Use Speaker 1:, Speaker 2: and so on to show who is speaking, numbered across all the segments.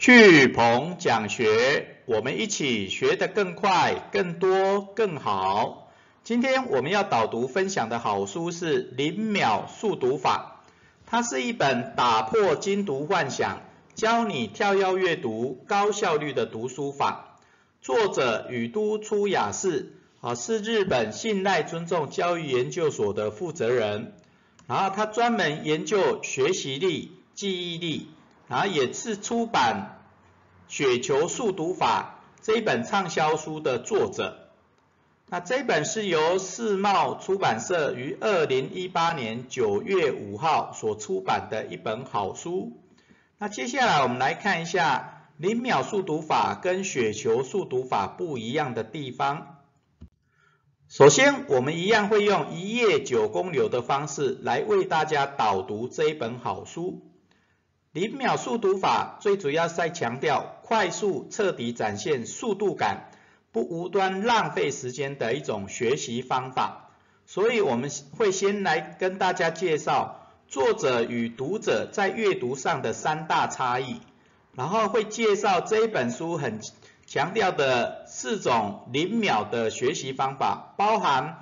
Speaker 1: 去鹏讲学，我们一起学得更快、更多、更好。今天我们要导读分享的好书是《零秒速读法》，它是一本打破精读幻想，教你跳跃阅读、高效率的读书法。作者宇都出雅士，啊，是日本信赖尊重教育研究所的负责人，然后他专门研究学习力、记忆力。然后也是出版《雪球速读法》这一本畅销书的作者。那这本是由世茂出版社于二零一八年九月五号所出版的一本好书。那接下来我们来看一下零秒速读法跟雪球速读法不一样的地方。首先，我们一样会用一页九公流的方式来为大家导读这一本好书。零秒速读法最主要在强调快速、彻底展现速度感，不无端浪费时间的一种学习方法。所以我们会先来跟大家介绍作者与读者在阅读上的三大差异，然后会介绍这一本书很强调的四种零秒的学习方法，包含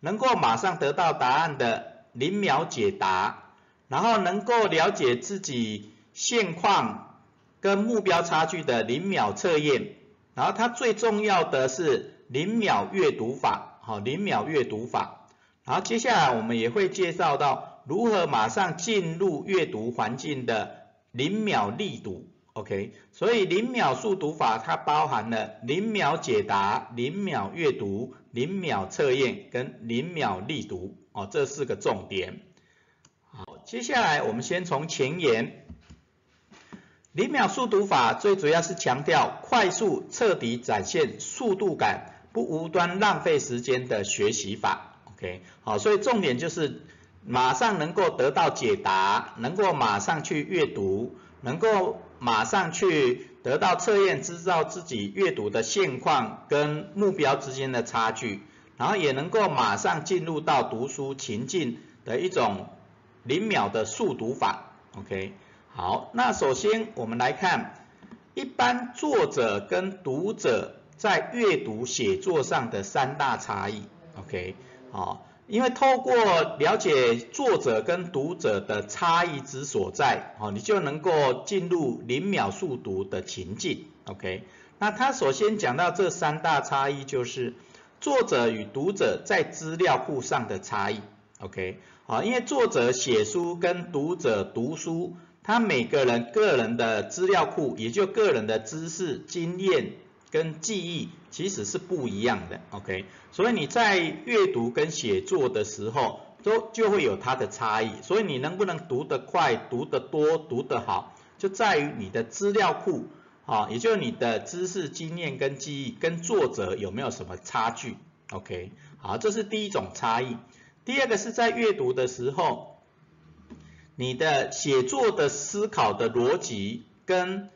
Speaker 1: 能够马上得到答案的零秒解答。然后能够了解自己现况跟目标差距的零秒测验，然后它最重要的是零秒阅读法，好，零秒阅读法。然后接下来我们也会介绍到如何马上进入阅读环境的零秒力读，OK？所以零秒速读法它包含了零秒解答、零秒阅读、零秒测验跟零秒力读，哦，这四个重点。好，接下来我们先从前言。零秒速读法最主要是强调快速、彻底展现速度感，不无端浪费时间的学习法。OK，好，所以重点就是马上能够得到解答，能够马上去阅读，能够马上去得到测验，知道自己阅读的现况跟目标之间的差距，然后也能够马上进入到读书情境的一种。零秒的速读法，OK，好，那首先我们来看一般作者跟读者在阅读写作上的三大差异，OK，好，因为透过了解作者跟读者的差异之所在，哦，你就能够进入零秒速读的情境，OK，那他首先讲到这三大差异就是作者与读者在资料库上的差异。OK，好，因为作者写书跟读者读书，他每个人个人的资料库，也就个人的知识、经验跟记忆，其实是不一样的。OK，所以你在阅读跟写作的时候，都就会有它的差异。所以你能不能读得快、读得多、读得好，就在于你的资料库，啊，也就是你的知识、经验跟记忆跟作者有没有什么差距。OK，好，这是第一种差异。第二个是在阅读的时候，你的写作的思考的逻辑跟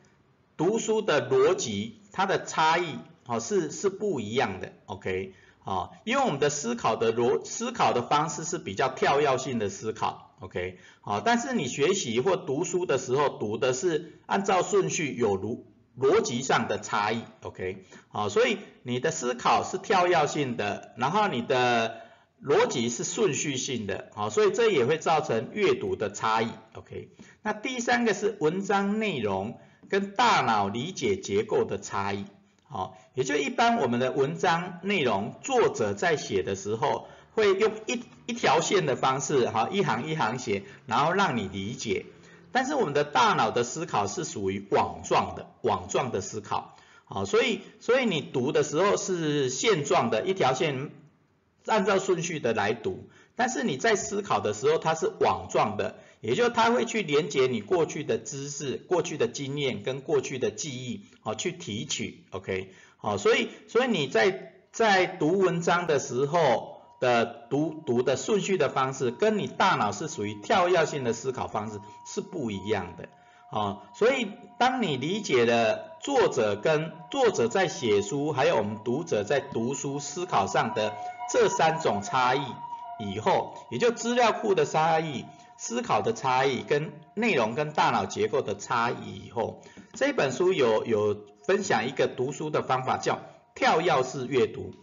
Speaker 1: 读书的逻辑，它的差异哦是是不一样的，OK，啊，因为我们的思考的逻思考的方式是比较跳跃性的思考，OK，好，但是你学习或读书的时候读的是按照顺序有逻逻辑上的差异，OK，好，所以你的思考是跳跃性的，然后你的逻辑是顺序性的，好，所以这也会造成阅读的差异，OK。那第三个是文章内容跟大脑理解结构的差异，好，也就一般我们的文章内容，作者在写的时候会用一一条线的方式，好，一行一行写，然后让你理解。但是我们的大脑的思考是属于网状的，网状的思考，好，所以所以你读的时候是线状的，一条线。按照顺序的来读，但是你在思考的时候，它是网状的，也就它会去连接你过去的知识、过去的经验跟过去的记忆，好去提取，OK，好，所以所以你在在读文章的时候的读读的顺序的方式，跟你大脑是属于跳跃性的思考方式是不一样的，啊，所以当你理解了作者跟作者在写书，还有我们读者在读书思考上的。这三种差异以后，也就资料库的差异、思考的差异跟内容跟大脑结构的差异以后，这本书有有分享一个读书的方法，叫跳跃式阅读。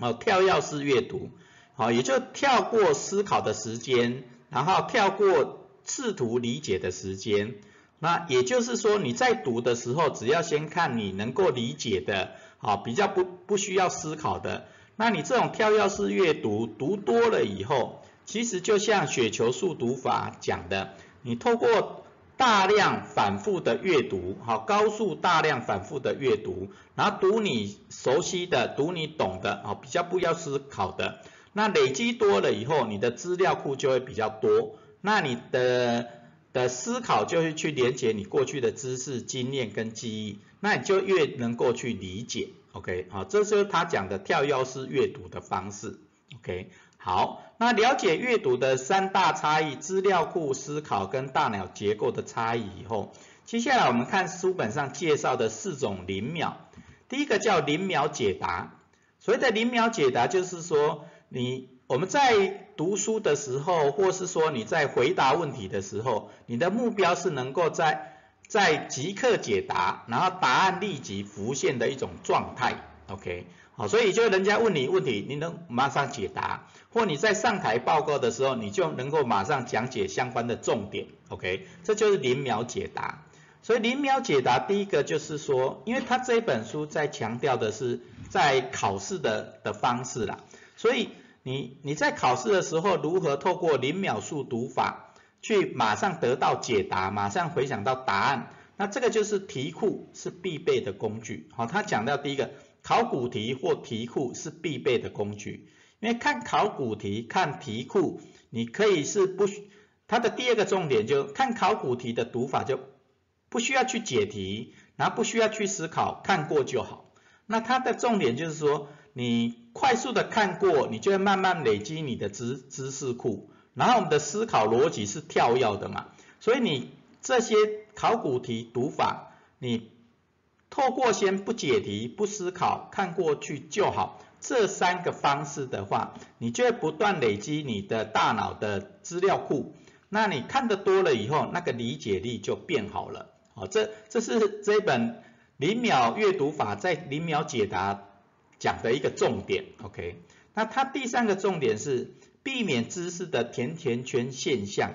Speaker 1: 好，跳跃式阅读，好，也就跳过思考的时间，然后跳过试图理解的时间。那也就是说，你在读的时候，只要先看你能够理解的，好，比较不不需要思考的。那你这种跳跃式阅读，读多了以后，其实就像雪球速读法讲的，你透过大量反复的阅读，好，高速大量反复的阅读，然后读你熟悉的，读你懂的，啊，比较不要思考的，那累积多了以后，你的资料库就会比较多，那你的。的思考就会去连接你过去的知识、经验跟记忆，那你就越能够去理解。，OK，好，这是他讲的跳跃式阅读的方式，OK，好，那了解阅读的三大差异，资料库、思考跟大脑结构的差异以后，接下来我们看书本上介绍的四种零秒，第一个叫零秒解答，所谓的零秒解答就是说你。我们在读书的时候，或是说你在回答问题的时候，你的目标是能够在在即刻解答，然后答案立即浮现的一种状态，OK，好，所以就人家问你问题，你能马上解答，或你在上台报告的时候，你就能够马上讲解相关的重点，OK，这就是零秒解答。所以零秒解答第一个就是说，因为他这本书在强调的是在考试的的方式啦，所以。你你在考试的时候如何透过零秒速读法去马上得到解答，马上回想到答案？那这个就是题库是必备的工具。好，他讲到第一个考古题或题库是必备的工具，因为看考古题、看题库，你可以是不，它的第二个重点就看考古题的读法就不需要去解题，然后不需要去思考，看过就好。那它的重点就是说。你快速的看过，你就会慢慢累积你的知知识库，然后我们的思考逻辑是跳跃的嘛，所以你这些考古题读法，你透过先不解题、不思考，看过去就好，这三个方式的话，你就会不断累积你的大脑的资料库，那你看得多了以后，那个理解力就变好了，好，这这是这本零秒阅读法在零秒解答。讲的一个重点，OK，那它第三个重点是避免知识的甜甜圈现象，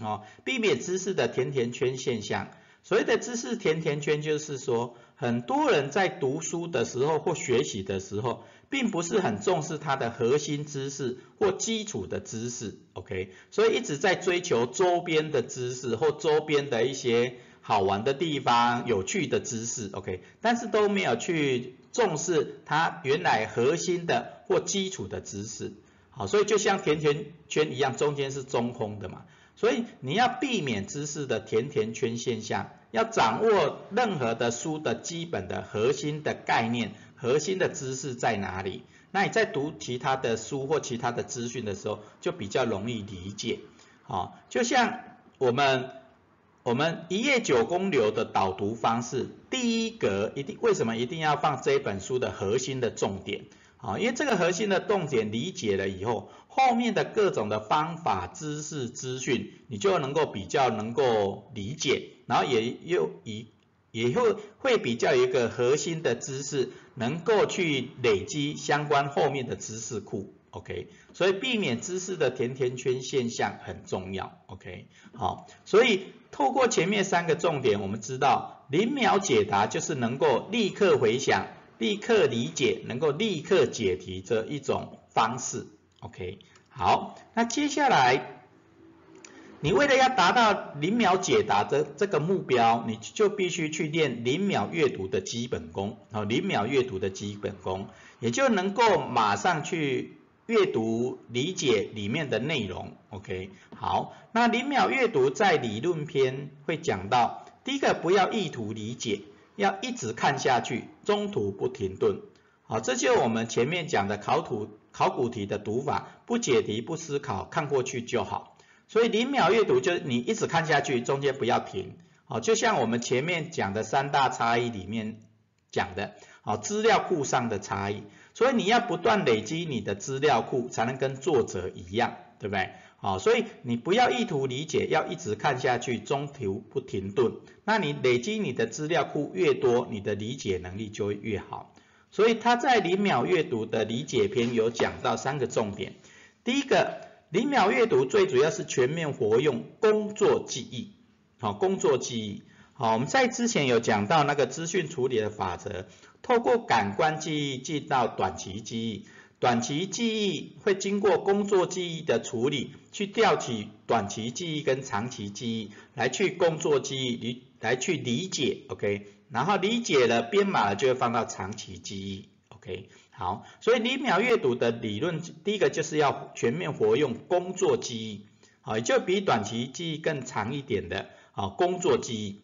Speaker 1: 哦，避免知识的甜甜圈现象。所谓的知识甜甜圈，就是说很多人在读书的时候或学习的时候，并不是很重视它的核心知识或基础的知识，OK，所以一直在追求周边的知识或周边的一些好玩的地方、有趣的知识，OK，但是都没有去。重视它原来核心的或基础的知识，好，所以就像甜甜圈一样，中间是中空的嘛，所以你要避免知识的甜甜圈现象，要掌握任何的书的基本的核心的概念、核心的知识在哪里，那你在读其他的书或其他的资讯的时候，就比较容易理解，好，就像我们。我们一页九公流的导读方式，第一格一定为什么一定要放这本书的核心的重点？啊，因为这个核心的重点理解了以后，后面的各种的方法、知识、资讯，你就能够比较能够理解，然后也又以也会会比较一个核心的知识，能够去累积相关后面的知识库。OK，所以避免知识的甜甜圈现象很重要。OK，好，所以透过前面三个重点，我们知道零秒解答就是能够立刻回想、立刻理解、能够立刻解题这一种方式。OK，好，那接下来你为了要达到零秒解答的这个目标，你就必须去练零秒阅读的基本功。好，零秒阅读的基本功，也就能够马上去。阅读理解里面的内容，OK，好，那零秒阅读在理论篇会讲到，第一个不要意图理解，要一直看下去，中途不停顿，好，这就我们前面讲的考古考古题的读法，不解题不思考，看过去就好，所以零秒阅读就是你一直看下去，中间不要停，好，就像我们前面讲的三大差异里面讲的，好，资料库上的差异。所以你要不断累积你的资料库，才能跟作者一样，对不对？好，所以你不要意图理解，要一直看下去，中途不停顿。那你累积你的资料库越多，你的理解能力就会越好。所以他在零秒阅读的理解篇有讲到三个重点。第一个，零秒阅读最主要是全面活用工作记忆。好，工作记忆。好，我们在之前有讲到那个资讯处理的法则，透过感官记忆进到短期记忆。短期记忆会经过工作记忆的处理，去调取短期记忆跟长期记忆，来去工作记忆理来去理解，OK，然后理解了编码了就会放到长期记忆，OK，好，所以零秒阅读的理论，第一个就是要全面活用工作记忆，好，也就比短期记忆更长一点的，好，工作记忆。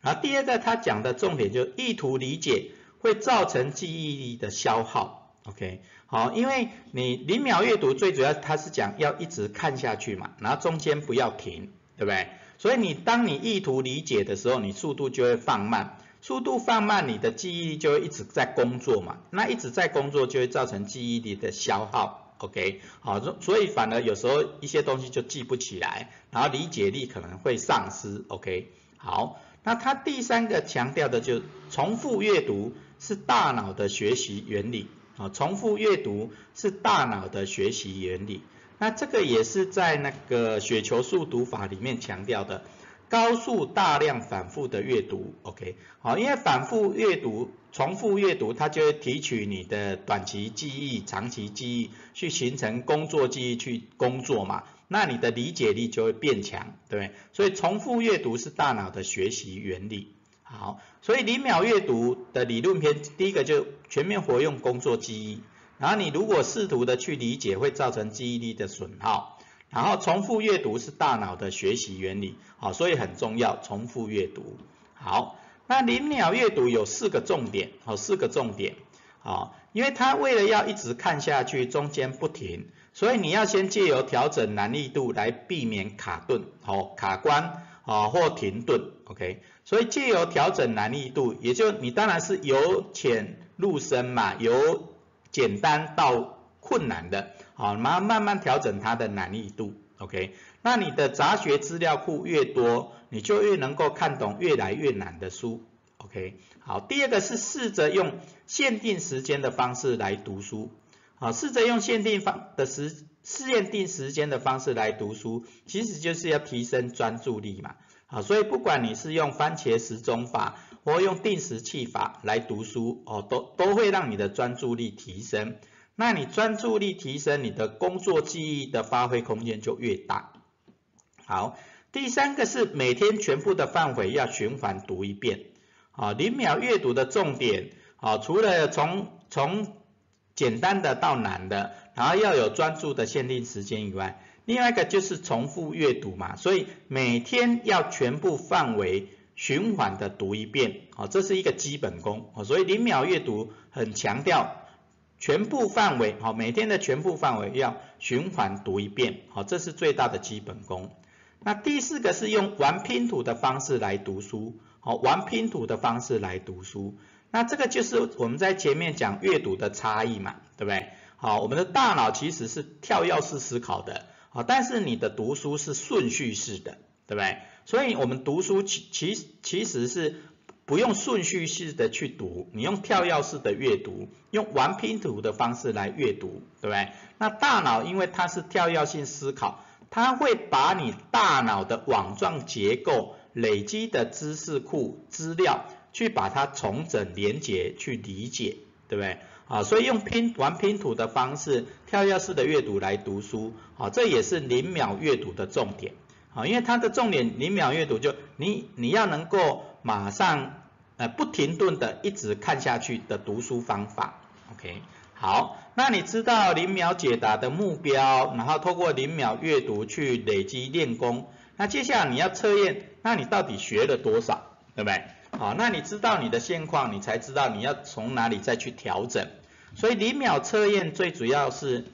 Speaker 1: 然后第二个他讲的重点就是意图理解会造成记忆力的消耗。OK，好，因为你零秒阅读最主要它是讲要一直看下去嘛，然后中间不要停，对不对？所以你当你意图理解的时候，你速度就会放慢，速度放慢，你的记忆力就会一直在工作嘛，那一直在工作就会造成记忆力的消耗，OK，好，所以反而有时候一些东西就记不起来，然后理解力可能会丧失，OK，好，那它第三个强调的就重复阅读是大脑的学习原理。啊，重复阅读是大脑的学习原理。那这个也是在那个雪球速读法里面强调的，高速大量反复的阅读，OK，好，因为反复阅读、重复阅读，它就会提取你的短期记忆、长期记忆，去形成工作记忆去工作嘛，那你的理解力就会变强，对不对？所以重复阅读是大脑的学习原理。好，所以零秒阅读的理论篇，第一个就全面活用工作记忆，然后你如果试图的去理解，会造成记忆力的损耗，然后重复阅读是大脑的学习原理，好，所以很重要，重复阅读。好，那零秒阅读有四个重点，好，四个重点，好，因为它为了要一直看下去，中间不停，所以你要先借由调整难易度来避免卡顿，好，卡关。啊，或停顿，OK，所以借由调整难易度，也就你当然是由浅入深嘛，由简单到困难的，好，慢慢慢调整它的难易度，OK，那你的杂学资料库越多，你就越能够看懂越来越难的书，OK，好，第二个是试着用限定时间的方式来读书，好，试着用限定方的时。试验定时间的方式来读书，其实就是要提升专注力嘛。好，所以不管你是用番茄时钟法或用定时器法来读书，哦，都都会让你的专注力提升。那你专注力提升，你的工作记忆的发挥空间就越大。好，第三个是每天全部的范围要循环读一遍。好，零秒阅读的重点，好，除了从从简单的到难的。然后要有专注的限定时间以外，另外一个就是重复阅读嘛，所以每天要全部范围循环的读一遍，好，这是一个基本功，所以零秒阅读很强调全部范围，好，每天的全部范围要循环读一遍，好，这是最大的基本功。那第四个是用玩拼图的方式来读书，好，玩拼图的方式来读书，那这个就是我们在前面讲阅读的差异嘛，对不对？好，我们的大脑其实是跳跃式思考的，好，但是你的读书是顺序式的，对不对？所以我们读书其其其实是不用顺序式的去读，你用跳跃式的阅读，用玩拼图的方式来阅读，对不对？那大脑因为它是跳跃性思考，它会把你大脑的网状结构累积的知识库资料，去把它重整连结，去理解，对不对？啊，所以用拼玩拼图的方式，跳跃式的阅读来读书，啊，这也是零秒阅读的重点，啊，因为它的重点零秒阅读就你你要能够马上呃不停顿的一直看下去的读书方法，OK，好，那你知道零秒解答的目标，然后透过零秒阅读去累积练功，那接下来你要测验，那你到底学了多少，对不对？好，那你知道你的现况，你才知道你要从哪里再去调整。所以零秒测验最主要是，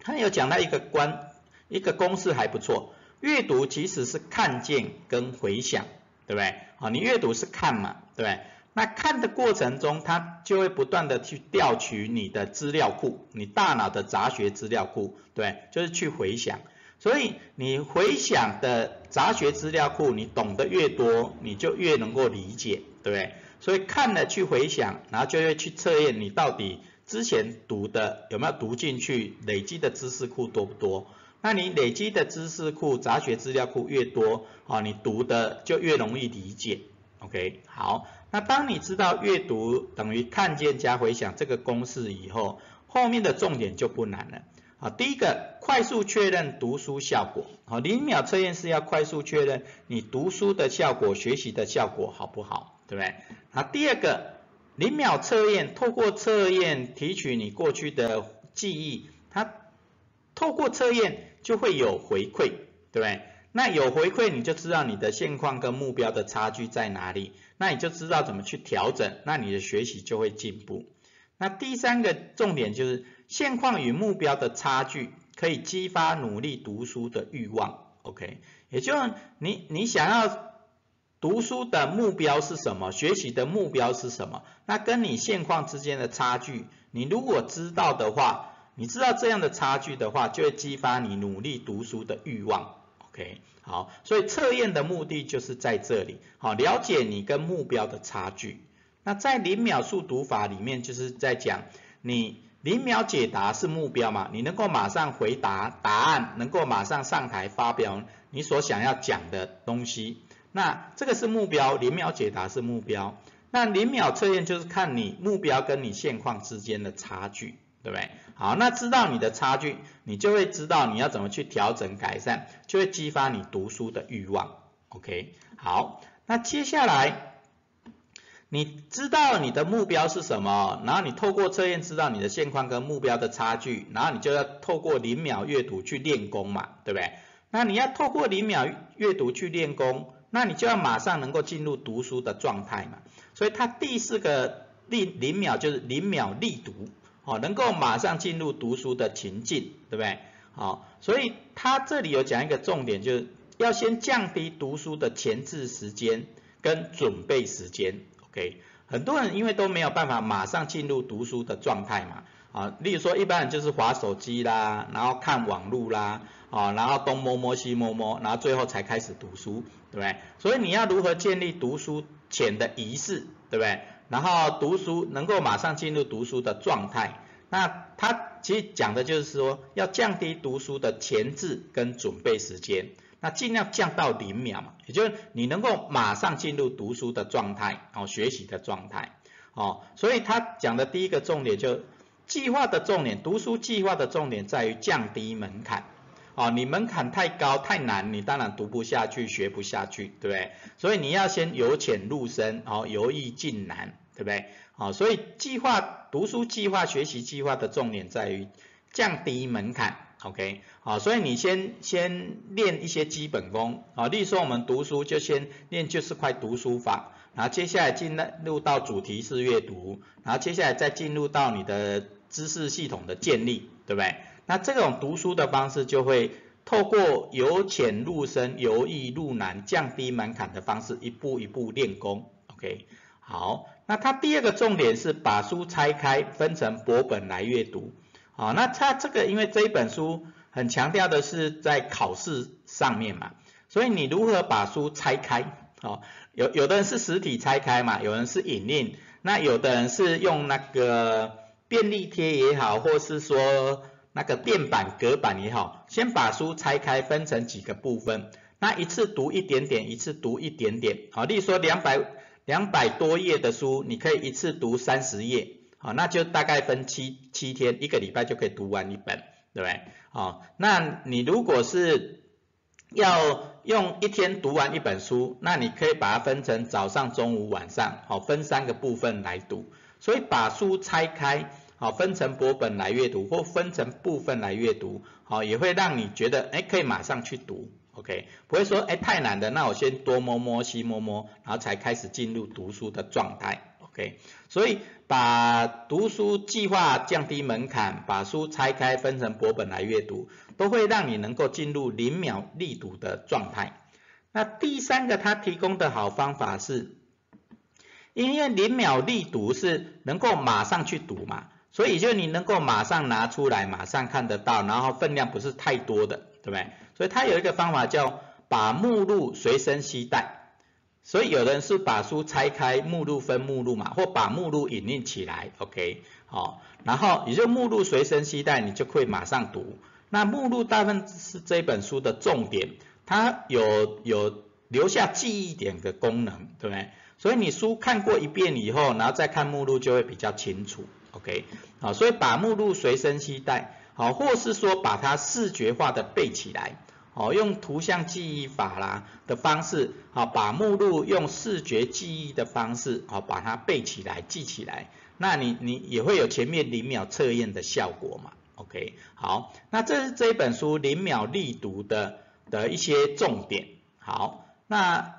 Speaker 1: 他有讲到一个关一个公式还不错，阅读其实是看见跟回想，对不对？好，你阅读是看嘛，对不对？那看的过程中，它就会不断的去调取你的资料库，你大脑的杂学资料库，对，就是去回想。所以你回想的杂学资料库，你懂得越多，你就越能够理解，对不对？所以看了去回想，然后就会去测验你到底之前读的有没有读进去，累积的知识库多不多？那你累积的知识库、杂学资料库越多，啊，你读的就越容易理解。OK，好，那当你知道阅读等于看见加回想这个公式以后，后面的重点就不难了。啊，第一个快速确认读书效果。好，零秒测验是要快速确认你读书的效果、学习的效果好不好，对不对？啊，第二个零秒测验，透过测验提取你过去的记忆，它透过测验。就会有回馈，对不对？那有回馈，你就知道你的现况跟目标的差距在哪里，那你就知道怎么去调整，那你的学习就会进步。那第三个重点就是现况与目标的差距可以激发努力读书的欲望，OK？也就是你你想要读书的目标是什么？学习的目标是什么？那跟你现况之间的差距，你如果知道的话。你知道这样的差距的话，就会激发你努力读书的欲望。OK，好，所以测验的目的就是在这里，好，了解你跟目标的差距。那在零秒速读法里面，就是在讲你零秒解答是目标嘛，你能够马上回答答案，能够马上上台发表你所想要讲的东西，那这个是目标，零秒解答是目标。那零秒测验就是看你目标跟你现况之间的差距。对不对？好，那知道你的差距，你就会知道你要怎么去调整改善，就会激发你读书的欲望。OK，好，那接下来你知道你的目标是什么，然后你透过测验知道你的现况跟目标的差距，然后你就要透过零秒阅读去练功嘛，对不对？那你要透过零秒阅读去练功，那你就要马上能够进入读书的状态嘛。所以它第四个零零秒就是零秒力读。哦，能够马上进入读书的情境，对不对？好，所以他这里有讲一个重点，就是要先降低读书的前置时间跟准备时间。OK，很多人因为都没有办法马上进入读书的状态嘛，啊，例如说一般人就是划手机啦，然后看网络啦，啊，然后东摸摸西摸摸，然后最后才开始读书，对不对？所以你要如何建立读书前的仪式，对不对？然后读书能够马上进入读书的状态，那他其实讲的就是说要降低读书的前置跟准备时间，那尽量降到零秒嘛，也就是你能够马上进入读书的状态，哦，学习的状态，哦，所以他讲的第一个重点就计划的重点，读书计划的重点在于降低门槛。哦，你门槛太高太难，你当然读不下去，学不下去，对不对？所以你要先由浅入深，哦，由易进难，对不对？好，所以计划读书计划学习计划的重点在于降低门槛，OK？好，所以你先先练一些基本功，啊，例如说我们读书就先练就是块读书法，然后接下来进入到主题式阅读，然后接下来再进入到你的知识系统的建立，对不对？那这种读书的方式就会透过由浅入深、由易入难、降低门槛的方式，一步一步练功。OK，好，那它第二个重点是把书拆开，分成薄本来阅读。好，那它这个因为这一本书很强调的是在考试上面嘛，所以你如何把书拆开？哦，有有的人是实体拆开嘛，有人是影印，那有的人是用那个便利贴也好，或是说。那个垫板、隔板也好，先把书拆开，分成几个部分，那一次读一点点，一次读一点点，好，例如说两百两百多页的书，你可以一次读三十页，好，那就大概分七七天，一个礼拜就可以读完一本，对不对？好，那你如果是要用一天读完一本书，那你可以把它分成早上、中午、晚上，好，分三个部分来读，所以把书拆开。好，分成薄本来阅读，或分成部分来阅读，好，也会让你觉得，哎，可以马上去读，OK，不会说，哎，太难的，那我先多摸摸，西摸摸，然后才开始进入读书的状态，OK，所以把读书计划降低门槛，把书拆开分成薄本来阅读，都会让你能够进入零秒力读的状态。那第三个，他提供的好方法是，因为零秒力读是能够马上去读嘛。所以就你能够马上拿出来，马上看得到，然后分量不是太多的，对不对？所以它有一个方法叫把目录随身携带。所以有人是把书拆开，目录分目录嘛，或把目录引印起来，OK，好，然后也就目录随身携带，你就可以马上读。那目录大部分是这本书的重点，它有有留下记忆点的功能，对不对？所以你书看过一遍以后，然后再看目录就会比较清楚，OK，好，所以把目录随身携带，好，或是说把它视觉化的背起来。哦，用图像记忆法啦的方式，好，把目录用视觉记忆的方式，好，把它背起来、记起来。那你你也会有前面零秒测验的效果嘛？OK，好，那这是这一本书零秒力读的的一些重点。好，那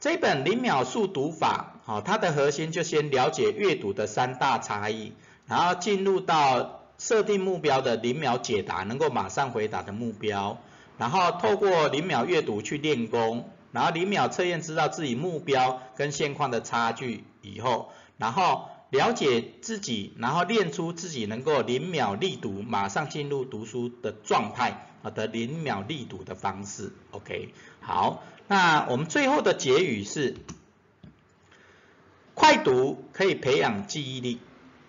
Speaker 1: 这本零秒速读法，好，它的核心就先了解阅读的三大差异，然后进入到。设定目标的零秒解答，能够马上回答的目标，然后透过零秒阅读去练功，然后零秒测验知道自己目标跟现况的差距以后，然后了解自己，然后练出自己能够零秒力读，马上进入读书的状态啊的零秒力读的方式。OK，好，那我们最后的结语是：快读可以培养记忆力，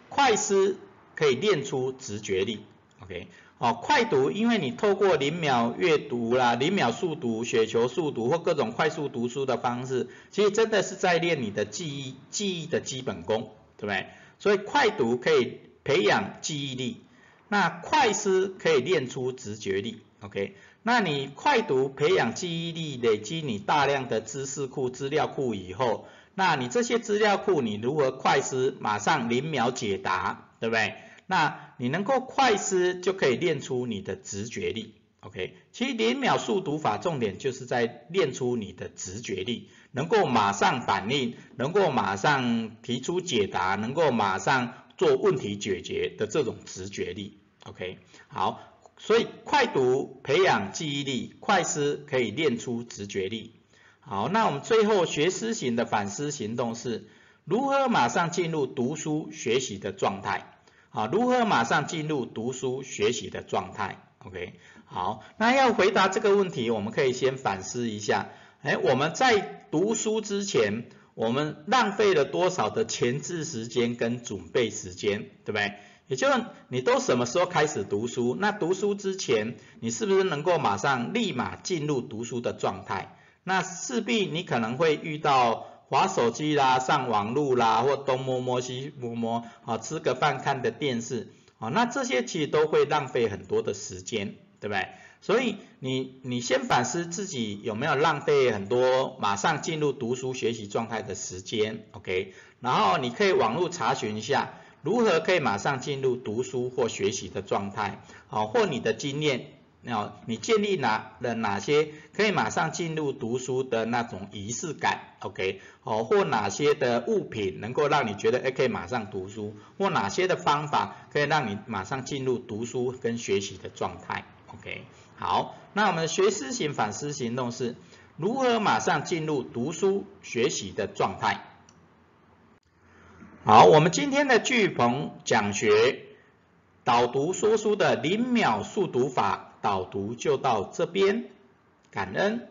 Speaker 1: 快思。可以练出直觉力，OK，哦，快读，因为你透过零秒阅读啦、零秒速读、雪球速读或各种快速读书的方式，其实真的是在练你的记忆、记忆的基本功，对不对？所以快读可以培养记忆力，那快思可以练出直觉力，OK，那你快读培养记忆力，累积你大量的知识库、资料库以后，那你这些资料库你如何快思，马上零秒解答，对不对？那你能够快思，就可以练出你的直觉力，OK？其实零秒速读法重点就是在练出你的直觉力，能够马上反应，能够马上提出解答，能够马上做问题解决的这种直觉力，OK？好，所以快读培养记忆力，快思可以练出直觉力。好，那我们最后学思型的反思行动是如何马上进入读书学习的状态？好，如何马上进入读书学习的状态？OK，好，那要回答这个问题，我们可以先反思一下，哎，我们在读书之前，我们浪费了多少的前置时间跟准备时间，对不对？也就是你都什么时候开始读书？那读书之前，你是不是能够马上立马进入读书的状态？那势必你可能会遇到。划手机啦，上网路啦，或东摸摸西摸摸，啊，吃个饭看的电视，啊，那这些其实都会浪费很多的时间，对不对？所以你你先反思自己有没有浪费很多马上进入读书学习状态的时间，OK？然后你可以网络查询一下，如何可以马上进入读书或学习的状态，啊，或你的经验。那你建立哪了哪些可以马上进入读书的那种仪式感？OK，哦，或哪些的物品能够让你觉得哎可以马上读书，或哪些的方法可以让你马上进入读书跟学习的状态？OK，好，那我们学思型反思行动是如何马上进入读书学习的状态？好，我们今天的巨鹏讲学导读说书的零秒速读法。导读就到这边，感恩。